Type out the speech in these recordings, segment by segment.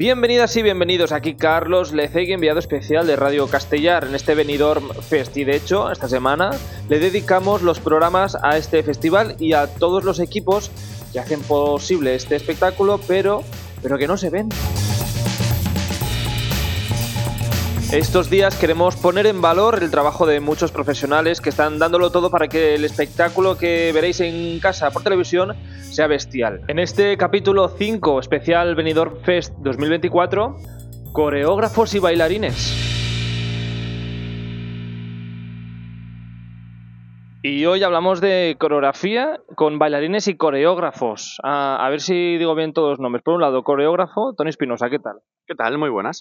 Bienvenidas y bienvenidos aquí Carlos Lecegui, enviado especial de Radio Castellar en este Benidorm Fest y de hecho esta semana le dedicamos los programas a este festival y a todos los equipos que hacen posible este espectáculo pero, pero que no se ven. Estos días queremos poner en valor el trabajo de muchos profesionales que están dándolo todo para que el espectáculo que veréis en casa por televisión sea bestial. En este capítulo 5 especial Benidorm Fest 2024, coreógrafos y bailarines. Y hoy hablamos de coreografía con bailarines y coreógrafos. A, a ver si digo bien todos los nombres. Por un lado, coreógrafo, Tony Espinosa, ¿qué tal? ¿Qué tal? Muy buenas.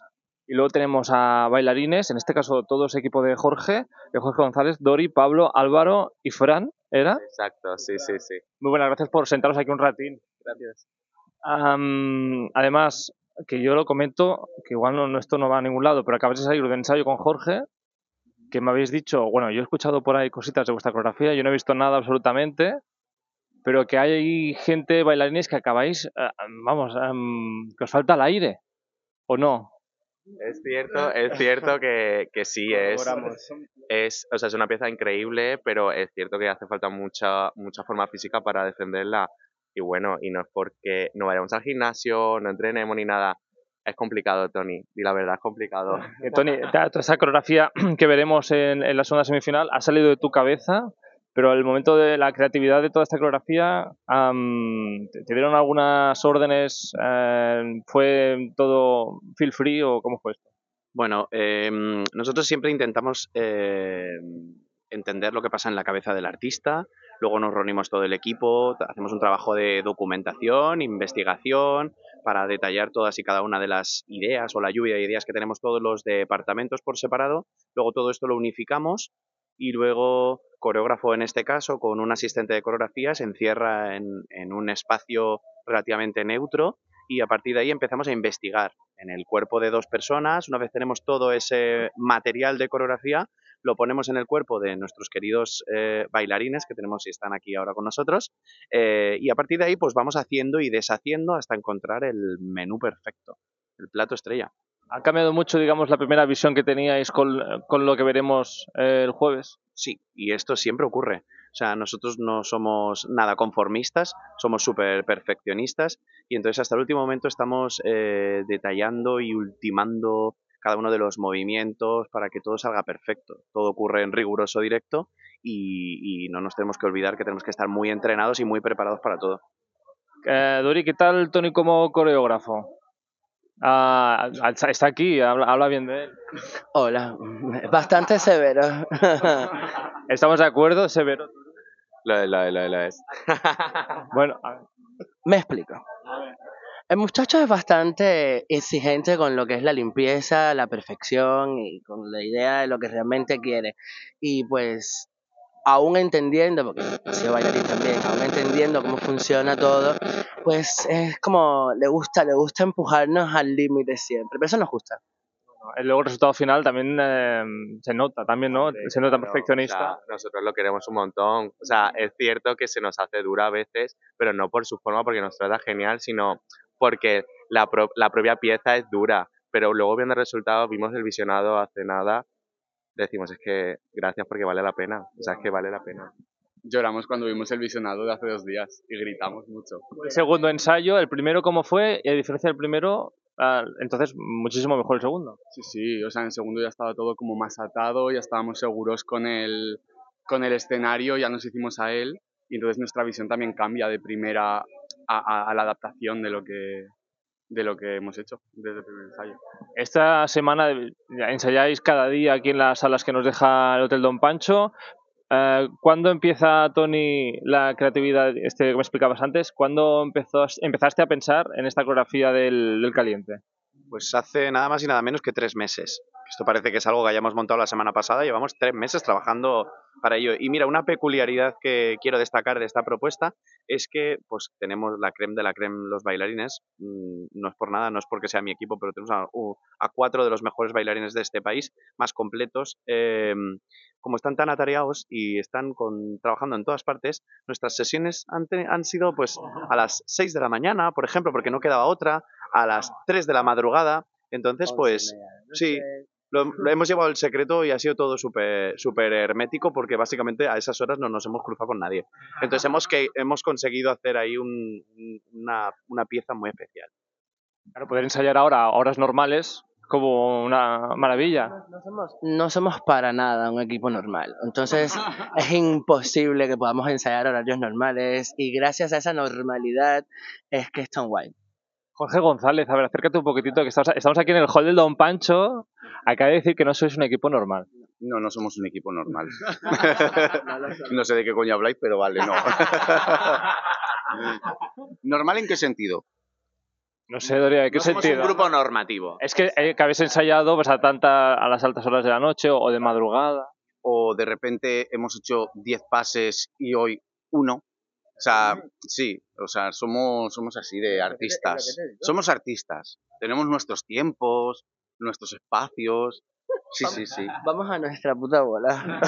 Y luego tenemos a bailarines, en este caso todos equipo de Jorge, de Jorge González, Dori, Pablo, Álvaro y Fran, ¿era? Exacto, sí, sí, sí. Muy buenas, gracias por sentaros aquí un ratín. Gracias. Am, además, que yo lo comento, que igual no, esto no va a ningún lado, pero acabáis de salir de ensayo con Jorge, que me habéis dicho, bueno, yo he escuchado por ahí cositas de vuestra coreografía, yo no he visto nada absolutamente, pero que hay gente, bailarines, que acabáis, eh, vamos, em, que os falta el aire, ¿o no? Es cierto, es cierto que, que sí, es, es, o sea, es una pieza increíble, pero es cierto que hace falta mucha, mucha forma física para defenderla. Y bueno, y no es porque no vayamos al gimnasio, no entrenemos ni nada. Es complicado, Tony, y la verdad es complicado. Eh, Tony, esa coreografía que veremos en, en la segunda semifinal ha salido de tu cabeza, pero el momento de la creatividad de toda esta coreografía, am, ¿te, dieron algunas órdenes? Eh, ¿Fue todo feel free o cómo fue esto? Bueno, em, nosotros siempre intentamos em, entender lo que pasa en la cabeza del artista, luego nos reunimos todo el equipo, hacemos un trabajo de documentación, investigación, para detallar todas y cada una de las ideas o la lluvia de ideas que tenemos todos los departamentos por separado, luego todo esto lo unificamos y luego coreógrafo en este caso con un asistente de coreografía se encierra en, un espacio relativamente neutro y a partir de ahí empezamos a investigar en el cuerpo de dos personas. Una vez tenemos todo ese material de coreografía, lo ponemos en el cuerpo de nuestros queridos eh, bailarines que tenemos y están aquí ahora con nosotros. eh, y a partir de ahí, pues vamos haciendo y deshaciendo hasta encontrar el menú perfecto, el plato estrella. ¿Ha cambiado mucho, digamos, la primera visión que teníais con, con lo que veremos eh, el jueves? Sí, y esto siempre ocurre. O sea, nosotros no somos nada conformistas, somos súper perfeccionistas y entonces hasta el último momento estamos eh, detallando y ultimando cada uno de los movimientos para que todo salga perfecto. Todo ocurre en riguroso directo y, y no nos tenemos que olvidar que tenemos que estar muy entrenados y muy preparados para todo. Eh, Dori, ¿qué tal Tony como coreógrafo? Ah, está aquí, habla, habla bien de él. Hola, bastante severo. ¿Estamos de acuerdo, Severo? Lo, lo, lo, lo es. Bueno, a ver. Me explico. El muchacho es bastante exigente con lo que es la limpieza, la perfección y con la idea de lo que realmente quiere. Y pues, aún entendiendo, porque he sido bailarín también, aún entendiendo cómo funciona todo, pues es como le gusta, le gusta empujarnos al límite siempre. Pero eso nos gusta. el luego el resultado final también eh, se nota, también, ¿no? Se nota perfeccionista. o sea, nosotros lo queremos un montón. O sea, es cierto que se nos hace dura a veces, pero no por su forma, porque nos trata genial, sino porque la, pro- la propia pieza es dura. Pero luego viendo el resultado, vimos el visionado hace nada, decimos, es que gracias porque vale la pena. O sea, es que vale la pena. Lloramos cuando vimos el visionado de hace dos días y gritamos mucho. El segundo ensayo, el primero cómo fue, y a diferencia del primero, entonces muchísimo mejor el segundo. Sí, sí, o sea, en el segundo ya estaba todo como más atado, ya estábamos seguros con el, con el escenario, ya nos hicimos a él y entonces nuestra visión también cambia de primera a, a- a la adaptación de lo que de lo que hemos hecho desde el primer ensayo. Esta semana ensayáis cada día aquí en las salas que nos deja el Hotel Don Pancho. Eh, ¿Cuándo empieza, Tony, la creatividad este que me explicabas antes? ¿Cuándo empezaste a pensar en esta coreografía del, del caliente? Pues hace nada más y nada menos que tres meses. Esto parece que es algo que hayamos montado la semana pasada. Llevamos tres meses trabajando para ello. Y mira, una peculiaridad que quiero destacar de esta propuesta es que pues tenemos la creme de la creme los bailarines. Mm, No es por nada, no es porque sea mi equipo, pero tenemos a, cuatro de los mejores bailarines de este país, más completos. Eh, como están tan atareados y están con, trabajando en todas partes, nuestras sesiones han, te- han sido pues a las 6 de la mañana, por ejemplo, porque no quedaba otra, a las 3 de la madrugada. Entonces, pues, sí, lo, lo hemos llevado el secreto y ha sido todo súper súper hermético porque básicamente a esas horas no nos hemos cruzado con nadie. Entonces hemos, que, hemos conseguido hacer ahí un- un- una, una pieza muy especial. Claro, poder ensayar ahora a horas normales como una maravilla. No somos, no somos para nada un equipo normal. Entonces es imposible que podamos ensayar horarios normales y gracias a esa normalidad es que es tan guay. Jorge González, a ver, acércate un poquitito, que estamos, estamos aquí en el hall del Don Pancho. Acaba de decir que no sois un equipo normal. No, no somos un equipo normal. no sé de qué coño habláis, pero vale, no. ¿Normal en qué sentido? No sé, Doria, ¿de qué No somos sentido? un grupo normativo. Es que, eh, que habéis ensayado pues, a, tanta, a las altas horas de la noche o de madrugada. ¿O de repente hemos hecho 10 pases y hoy uno? O sea, sí, o sea, somos, somos así de artistas. Somos artistas. Tenemos nuestros tiempos, nuestros espacios. Sí, sí, sí. Vamos a nuestra puta bola.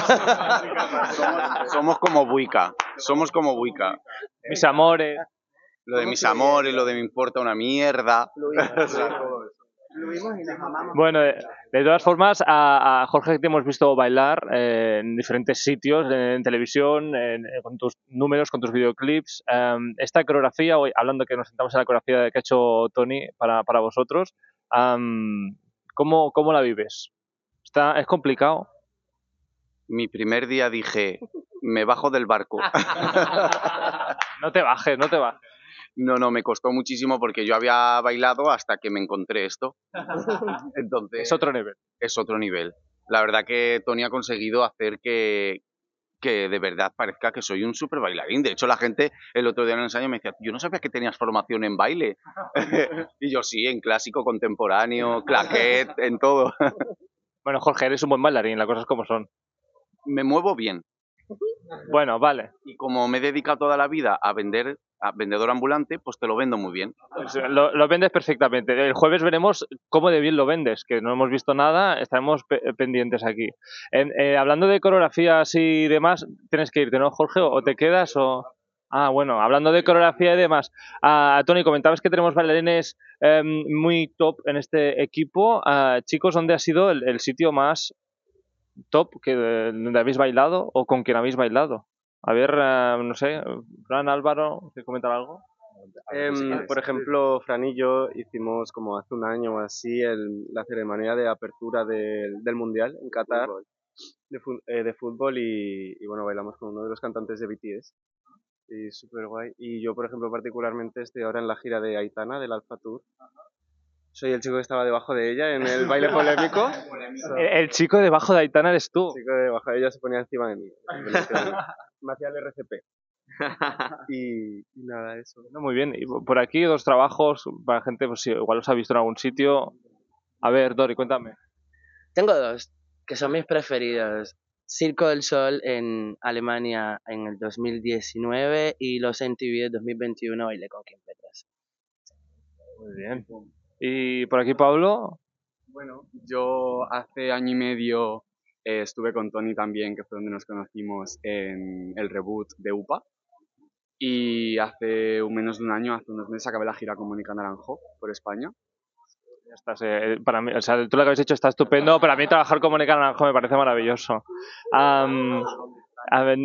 Somos, somos como Buica. Somos como Buica. Mis amores. Lo de mis amores, lo de me importa una mierda. Bueno, de, de todas formas, a, a Jorge te hemos visto bailar eh, en diferentes sitios, en, en televisión, en- eh, con tus números, con tus videoclips. Em, esta coreografía, hoy hablando que nos sentamos en la coreografía que ha hecho Tony para, para vosotros, am, ¿cómo, ¿cómo la vives? Está, ¿Es complicado? Mi primer día dije, me bajo del barco. No te bajes, no te bajes. No, no, me costó muchísimo porque yo había bailado hasta que me encontré esto. Entonces, Es otro nivel. es otro nivel. La verdad que Tony ha conseguido hacer que, que de verdad parezca que soy un super bailarín. De hecho, la gente el otro día en el ensayo me decía, yo no sabía que tenías formación en baile. y yo sí, en clásico, contemporáneo, claquet, en todo. Bueno, Jorge, eres un buen bailarín, las cosas como son. me muevo bien. Bueno, vale. Y como me he dedicado toda la vida a vender, a vendedor ambulante, pues te lo vendo muy bien. Eh, Lo, lo vendes perfectamente. El jueves veremos cómo de bien lo vendes, que no hemos visto nada, estaremos pe- pendientes aquí. En- eh, hablando de coreografías y demás, tienes que irte, ¿no, Jorge? ¿O te quedas? o Ah, bueno, hablando de coreografía y demás. Ah, Tony, comentabas que tenemos bailarines em, muy top en este equipo. Ah, chicos, ¿dónde ha sido el, el sitio más top que donde habéis bailado o con quien habéis bailado? A ver, ah, no sé, Fran, Álvaro, ¿quieres comentar algo? Em, por ejemplo, Fran y yo hicimos como hace un año o así el- la ceremonia de apertura del, del Mundial en Qatar de, eh, de fútbol y, y, bueno, bailamos con uno de los cantantes de BTS y súper guay. Y yo, por ejemplo, particularmente estoy ahora en la gira de Aitana del Alpha Tour. Soy el chico que estaba debajo de ella en el baile polémico. El, el chico debajo de Aitana eres tú. El chico debajo de ella se ponía encima de mí. Me hacía el RCP. Y, y nada, eso. No, muy bien. Y por aquí dos trabajos para gente, pues si igual los ha visto en algún sitio. A ver, Dori, cuéntame. Tengo dos, que son mis preferidos. Circo del Sol en Alemania en el 2019 y los MTV de 2021 bailé con Kim Petras. Muy bien. Y por aquí, Pablo. Bueno, yo hace año y medio eh, estuve con Tony también, que fue donde nos conocimos en el reboot de UPA. Y hace un menos de un año, hace unos meses, acabé la gira con Mónica Naranjo por España. Estás, eh, para mí, o sea, tú lo que habéis hecho está estupendo, pero a mí trabajar con Mónica Naranjo me parece maravilloso. Am, a ver,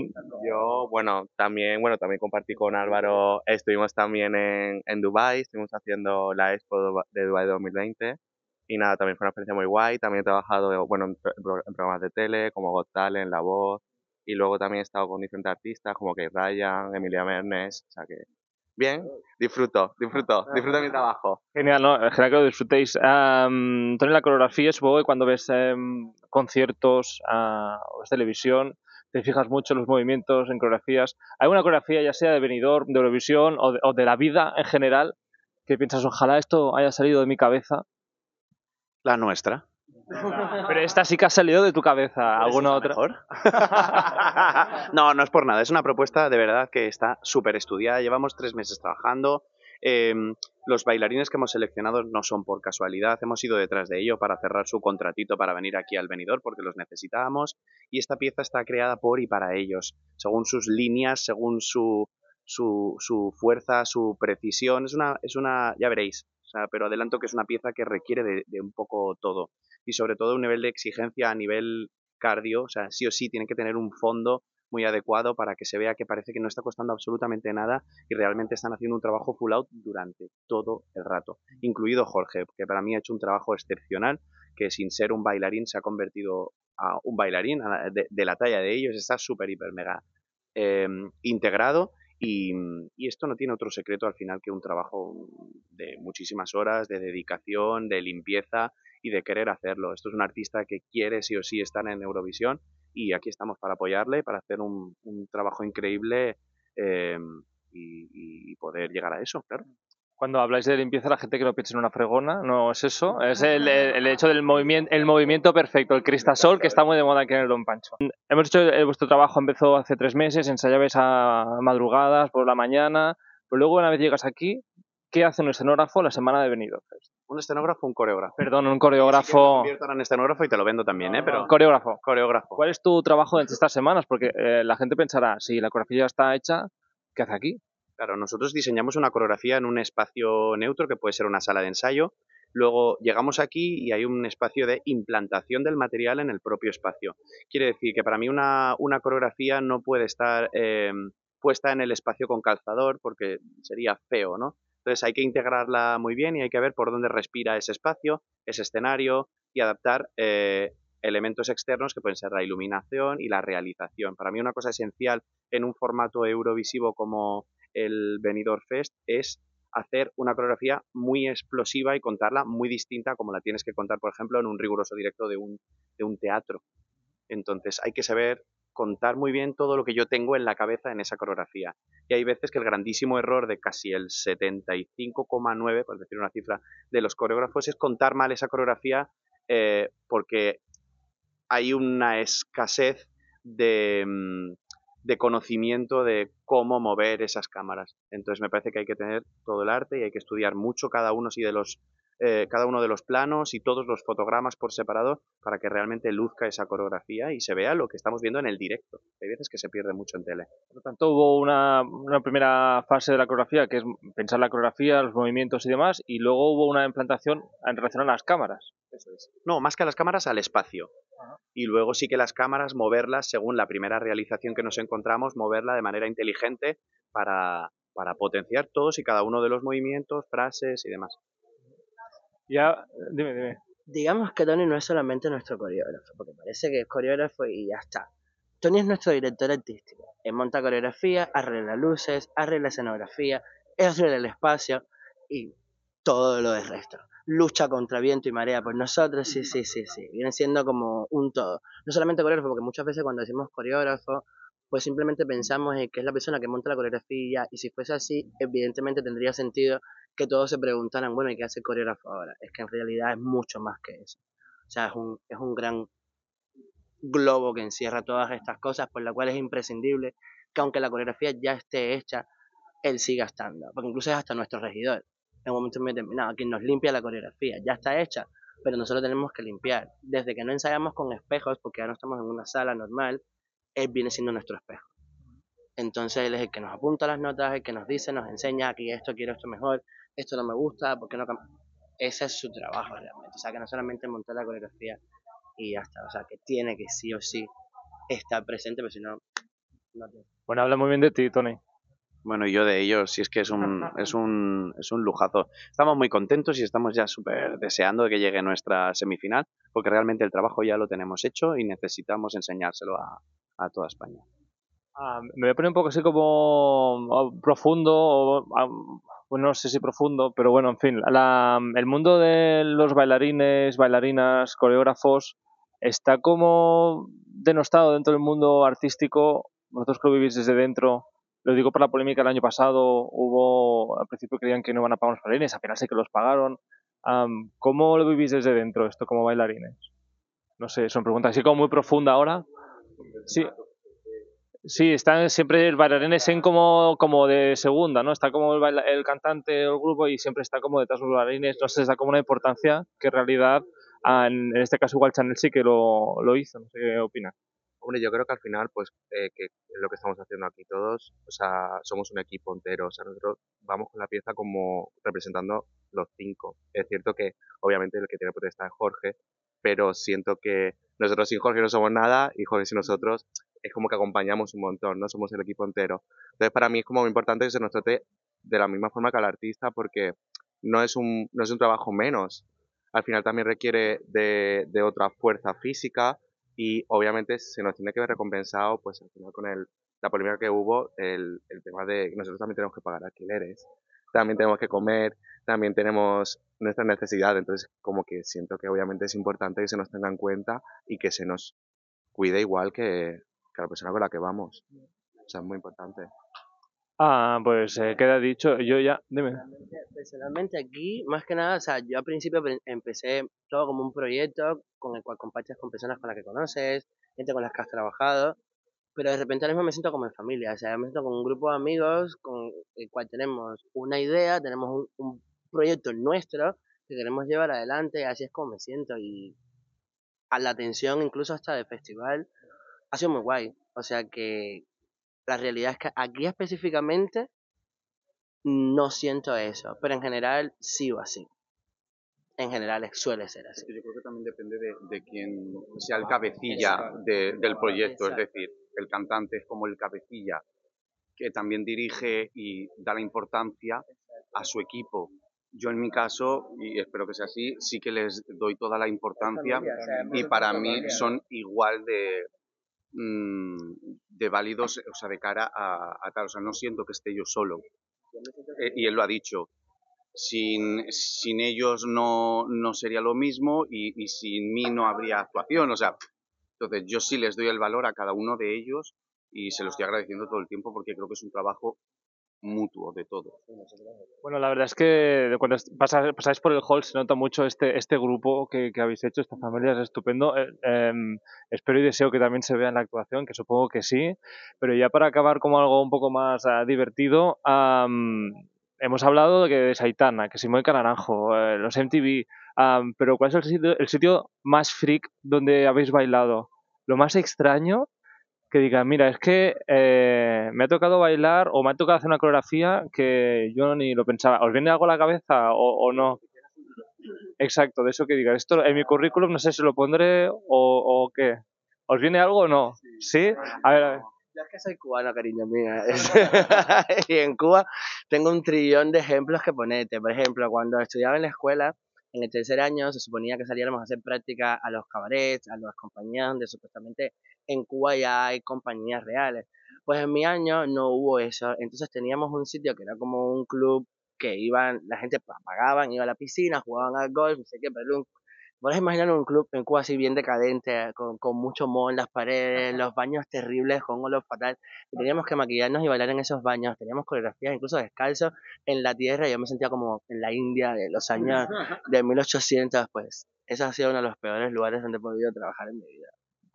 Yo, bueno, también, bueno, también compartí con Álvaro, estuvimos también en, en Dubai, estuvimos haciendo la Expo de Dubai 2020 y nada, también fue una experiencia muy guay, también he trabajado, bueno, en, pro- en pro- en programas de tele como Got Talent, La Voz y luego también he estado con diferentes artistas como Kate Ryan, Emilia Mernes, o sea que bien, disfruto, disfruto, disfruto mi trabajo. Genial, ¿no? Genial que lo disfrutéis. Tony, la coreografía, supongo que cuando ves em, conciertos ah, o ves televisión, te fijas mucho en los movimientos, en coreografías. ¿Hay una coreografía, ya sea de Benidorm, de Eurovisión o de, o de la vida en general, que piensas, ojalá esto haya salido de mi cabeza? La nuestra. Pero esta sí que ha salido de tu cabeza. ¿Alguna otra? Mejor. no, no es por nada. Es una propuesta de verdad que está súper estudiada. Llevamos tres meses trabajando. Eh, los bailarines que hemos seleccionado no son por casualidad. Hemos ido detrás de ello para cerrar su contratito para venir aquí al venidor porque los necesitábamos. Y esta pieza está creada por y para ellos, según sus líneas, según su, su, su fuerza, su precisión. Es una, es una, ya veréis, O sea, pero adelanto que es una pieza que requiere de, de un poco todo. Y sobre todo un nivel de exigencia a nivel cardio, o sea, sí o sí tiene que tener un fondo muy adecuado para que se vea que parece que no está costando absolutamente nada y realmente están haciendo un trabajo full out durante todo el rato, incluido Jorge, que para mí ha hecho un trabajo excepcional, que sin ser un bailarín se ha convertido a un bailarín de, la talla de ellos, está súper, hiper, mega em, integrado y, y, esto no tiene otro secreto al final que un trabajo de muchísimas horas, de dedicación, de limpieza y de querer hacerlo. Esto es un artista que quiere sí o sí estar en Eurovisión y aquí estamos para apoyarle, para hacer un, trabajo increíble eh, y, poder llegar a eso, claro. Cuando habláis de limpieza, la gente que lo piensa en una fregona, no es eso, es el, el hecho del movimiento, el movimiento perfecto, el cristasol que está muy de moda aquí en el Don Pancho. Hemos hecho, eh, vuestro trabajo empezó hace tres meses, ensayabais a madrugadas, por la mañana, pero luego una vez llegas aquí, ¿qué hace un escenógrafo la semana de venido? Un escenógrafo, un coreógrafo. Perdón, un coreógrafo. Sí, en escenógrafo y te lo vendo también, ¿eh? Pero... Coreógrafo. Coreógrafo. ¿Cuál es tu trabajo entre estas semanas? Porque eh, la gente pensará, si la coreografía ya está hecha, ¿qué hace aquí? Claro, nosotros diseñamos una coreografía en un espacio neutro que puede ser una sala de ensayo. Luego llegamos aquí y hay un espacio de implantación del material en el propio espacio. Quiere decir que para mí una, una coreografía no puede estar eh, puesta en el espacio con calzador porque sería feo, ¿no? Entonces hay que integrarla muy bien y hay que ver por dónde respira ese espacio, ese escenario y adaptar eh, elementos externos que pueden ser la iluminación y la realización. Para mí una cosa esencial en un formato eurovisivo como el Benidorm Fest es hacer una coreografía muy explosiva y contarla muy distinta como la tienes que contar, por ejemplo, en un riguroso directo de un, de un teatro. Entonces hay que saber contar muy bien todo lo que yo tengo en la cabeza en esa coreografía. Y hay veces que el grandísimo error de casi el 75,9, por decir una cifra, de los coreógrafos es contar mal esa coreografía eh, porque hay una escasez de, mm, de conocimiento de cómo mover esas cámaras. Entonces me parece que hay que tener todo el arte y hay que estudiar mucho cada uno de los eh, cada uno de los planos y todos los fotogramas por separado para que realmente luzca esa coreografía y se vea lo que estamos viendo en el directo. Hay veces que se pierde mucho en tele. Por lo tanto, hubo una, una primera fase de la coreografía que es pensar la coreografía, los movimientos y demás, y luego hubo una implantación en relación a las cámaras. Eso es. No, más que a las cámaras, al espacio. Y luego sí que las cámaras, moverlas según la primera realización que nos encontramos, moverla de manera inteligente para, para potenciar todos y cada uno de los movimientos, frases y demás. Ya, dime, dime. Digamos que Tony no es solamente nuestro coreógrafo, porque parece que es coreógrafo y ya está. Tony es nuestro director artístico. Él monta coreografía, arregla luces, arregla escenografía, arregla el espacio y todo lo del resto. Lucha contra viento y marea por nosotros, sí, sí, sí, sí. Viene siendo como un todo. No solamente coreógrafo, porque muchas veces cuando decimos coreógrafo, pues simplemente pensamos en que es la persona que monta la coreografía y si fuese así, evidentemente tendría sentido que todos se preguntaran, bueno, ¿y qué hace el coreógrafo ahora? Es que en realidad es mucho más que eso. O sea, es un, es un gran globo que encierra todas estas cosas, por la cual es imprescindible que aunque la coreografía ya esté hecha, él siga estando. Porque incluso es hasta nuestro regidor. En un momento determinado, quien nos limpia la coreografía, ya está hecha, pero nosotros tenemos que limpiar. Desde que no ensayamos con espejos, porque ya no estamos en una sala normal, él viene siendo nuestro espejo. Entonces él es el que nos apunta las notas, el que nos dice, nos enseña, aquí esto quiero esto mejor, esto no me gusta, ¿por qué no Ese es su trabajo realmente. O sea, que no solamente montar la coreografía y ya está. O sea, que tiene que sí o sí estar presente, pero si no. Bueno, habla muy bien de ti, Tony. Bueno, y yo de ellos, si es que es un, es un, es un lujazo. Estamos muy contentos y estamos ya súper deseando de que llegue nuestra semifinal, porque realmente el trabajo ya lo tenemos hecho y necesitamos enseñárselo a, a toda España. Ah, me voy a poner un poco así como ah, profundo, ah, no sé si profundo, pero bueno, en fin, el mundo de los bailarines, bailarinas, coreógrafos está como denostado dentro del mundo artístico. Vosotros que lo vivís desde dentro, lo digo por la polémica del año pasado, hubo, al principio creían que no iban a pagar los bailarines, apenas sé que los pagaron. ¿Cómo lo vivís desde dentro esto como bailarines? No sé, son preguntas así como muy profunda ahora. Sí, Sí, están siempre el bailarín en como, como de segunda, ¿no? Está como el, el cantante o el grupo y siempre está como detrás de los bailarines, no sé, da como una importancia que en realidad, ah, en, este caso igual Chanel sí que lo, lo hizo, no sé qué opinas. Hombre, yo creo que al final, pues, eh, que lo que estamos haciendo aquí todos, o sea, somos un equipo entero, o sea, nosotros vamos con la pieza como representando los cinco. Es cierto que, obviamente, el que tiene potestad es Jorge, pero siento que nosotros sin Jorge no somos nada y Jorge sin nosotros es como que acompañamos un montón, ¿no? Somos el equipo entero. Entonces, para mí es como muy importante que se nos trate de la misma forma que al artista porque no es un, no es un trabajo menos. Al final también requiere de, de otra fuerza física y obviamente se nos tiene que ver recompensado, pues al final con el, la polémica que hubo, el, el tema de que nosotros también tenemos que pagar alquileres, también tenemos que comer, también tenemos nuestras necesidades, entonces como que siento que obviamente es importante que se nos tenga en cuenta y que se nos cuide igual que, que la persona con la que vamos. O sea, es muy importante. Ah, pues eh, queda dicho. Yo ya, dime. Personalmente aquí, más que nada, o sea, yo al principio empecé todo como un proyecto con el cual compartes con personas con las que conoces, gente con las que has trabajado, pero de repente ahora mismo me siento como en familia, o sea, me siento con un grupo de amigos con el cual tenemos una idea, tenemos un, un proyecto nuestro que queremos llevar adelante, y así es como me siento y a la atención incluso hasta del festival ha sido muy guay, o sea que la realidad es que aquí específicamente no siento eso, pero en general sí o así. En general suele ser así. Yo creo que también depende de, de quién sea el cabecilla de- del proyecto, es decir, el cantante es como el cabecilla que también dirige y da la importancia a su equipo. Yo en mi caso, y espero que sea así, sí que les doy toda la importancia y para mí son igual de, mm, de válidos, o sea, de cara a, a tal. O sea, no siento que esté yo solo. Eh, y él lo ha dicho. Sin, sin ellos no, no sería lo mismo y, y sin mí no habría actuación. O sea, entonces yo sí les doy el valor a cada uno de ellos y se lo estoy agradeciendo todo el tiempo porque creo que es un trabajo mutuo de todos. Bueno, la verdad es que cuando pasáis por el hall se nota mucho este, este grupo que, que habéis hecho, esta familia es estupendo. Eh, em, espero y deseo que también se vea en la actuación, que supongo que sí. Pero ya para acabar como algo un poco más ah, divertido, hemos hablado de que de Saitana, que Simón Naranjo, eh, los MTV, pero ¿cuál es el sitio, el sitio más freak donde habéis bailado? Lo más extraño que diga, mira, es que eh, me ha tocado bailar o me ha tocado hacer una coreografía que yo ni lo pensaba. ¿Os viene algo a la cabeza o, o no? Exacto, de eso que diga, esto en mi currículum no sé si lo pondré o, o qué. ¿Os viene algo o no? ¿Sí? A ver, a ver. Yo es que soy cubano, cariño mía. y en Cuba tengo un trillón de ejemplos que ponerte. Por ejemplo, cuando estudiaba en la escuela, en el tercer año se suponía que saliéramos a hacer práctica a los cabarets, a las compañías donde supuestamente en Cuba ya hay compañías reales. Pues en mi año no hubo eso. Entonces teníamos un sitio que era como un club que iban, la gente pa- pagaban, iba a la piscina, jugaban al golf, no sé qué, pero un, Puedes imaginar un club en Cuba así bien decadente, con, con mucho moho en las paredes, los baños terribles, con olor fatal. Y teníamos que maquillarnos y bailar en esos baños. Teníamos coreografías incluso descalzos en la tierra. y Yo me sentía como en la India de los años de 1800. Pues ese ha sido uno de los peores lugares donde he podido trabajar en mi vida.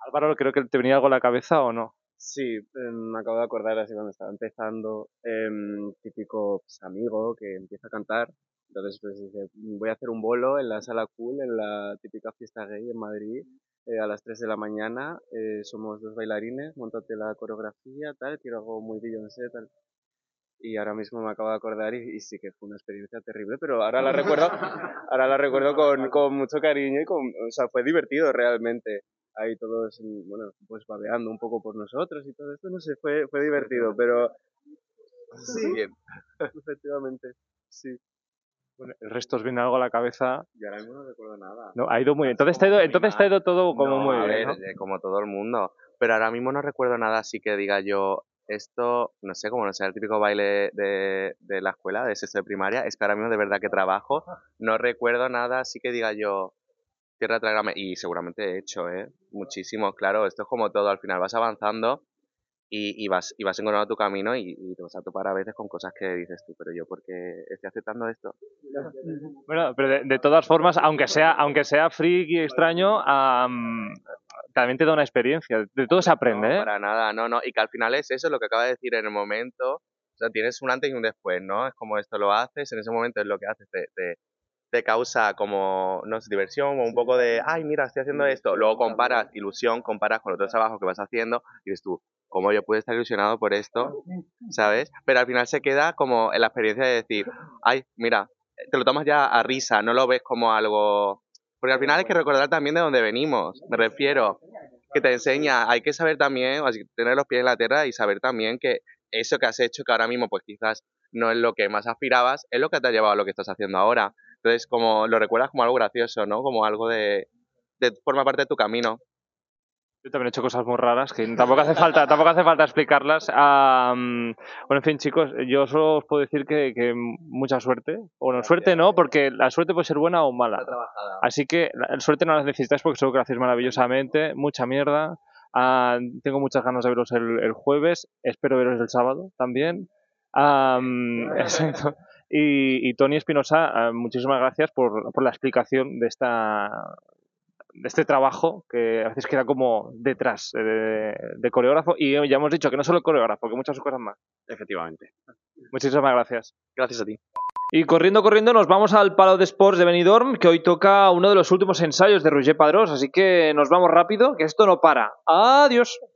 Álvaro, creo que te venía algo a la cabeza o no. Sí, eh, me acabo de acordar así cuando estaba empezando, em, típico pues, amigo que empieza a cantar. Entonces pues dice, voy a hacer un bolo en la sala cool, en la típica fiesta gay en Madrid, eh, a las 3 de la mañana. eh, somos dos bailarines, montate la coreografía, tal, quiero algo muy Beyoncé, tal. Y ahora mismo me acabo de acordar y, y sí que fue una experiencia terrible, pero ahora la recuerdo, ahora la recuerdo con, con mucho cariño y con, o sea, fue divertido realmente ahí todos, mm, bueno, pues babeando un poco por nosotros y todo esto, no sé, fue, fue divertido, pero sí, Bien. efectivamente, sí. Bueno, el resto os viene algo a la cabeza. Y ahora mismo no recuerdo nada. No, ha ido muy bien. Entonces te ha ido, entonces te ha ido todo como No, muy a bien. ver, ¿no? eh, como todo el mundo. Pero ahora mismo no recuerdo nada así que diga yo, esto, no sé, como no sea el típico baile de, de la escuela, de sexto de primaria, es que ahora mismo de verdad que trabajo, no recuerdo nada así que diga yo, tierra trágame, y seguramente he hecho, ¿eh? Muchísimo, claro, esto es como todo, al final vas avanzando y, y vas, y vas encontrando tu camino y, y te vas a topar a veces con cosas que dices tú, pero yo, ¿por qué estoy aceptando esto? Bueno, pero de, de todas formas, aunque sea, aunque sea freak y extraño, am, también te da una experiencia. De todo se aprende, No, ¿eh? para nada, no, no. Y que al final es eso lo que acaba de decir en el momento. O sea, tienes un antes y un después, ¿no? Es como esto lo haces, en ese momento es lo que haces, te, te, te causa como, no sé, diversión o un poco de, ay, mira, estoy haciendo esto. Luego comparas ilusión, comparas con otros trabajos que vas haciendo y dices tú, ¿cómo yo puedo estar ilusionado por esto? ¿Sabes? Pero al final se queda como en la experiencia de decir, ay, mira, te lo tomas ya a risa, no lo ves como algo... Porque al final hay que recordar también de dónde venimos, me refiero, que te enseña, hay que saber también, tener los pies en la tierra y saber también que eso que has hecho, que ahora mismo pues quizás no es lo que más aspirabas, es lo que te ha llevado a lo que estás haciendo ahora. Entonces, como lo recuerdas como algo gracioso, ¿no? Como algo de, de forma parte de tu camino. Yo también he hecho cosas muy raras que tampoco hace falta, tampoco hace falta explicarlas. Am, bueno, en fin, chicos, yo solo os puedo decir que, que mucha suerte. Bueno, suerte no, porque la suerte puede ser buena o mala. Así que la suerte no la necesitáis porque seguro que hacéis maravillosamente. Mucha mierda. Ah, tengo muchas ganas de veros el, el jueves. Espero veros el sábado también. Am, exacto. Y, y Tony Espinosa, ah, muchísimas gracias por, por la explicación de esta de este trabajo que a veces queda como detrás de, de coreógrafo y ya hemos dicho que no solo coreógrafo, que muchas cosas más. Efectivamente. Muchísimas gracias. Gracias a ti. Y corriendo, corriendo, nos vamos al Palo de Sports de Benidorm, que hoy toca uno de los últimos ensayos de Roger Padrós, así que nos vamos rápido, que esto no para. Adiós.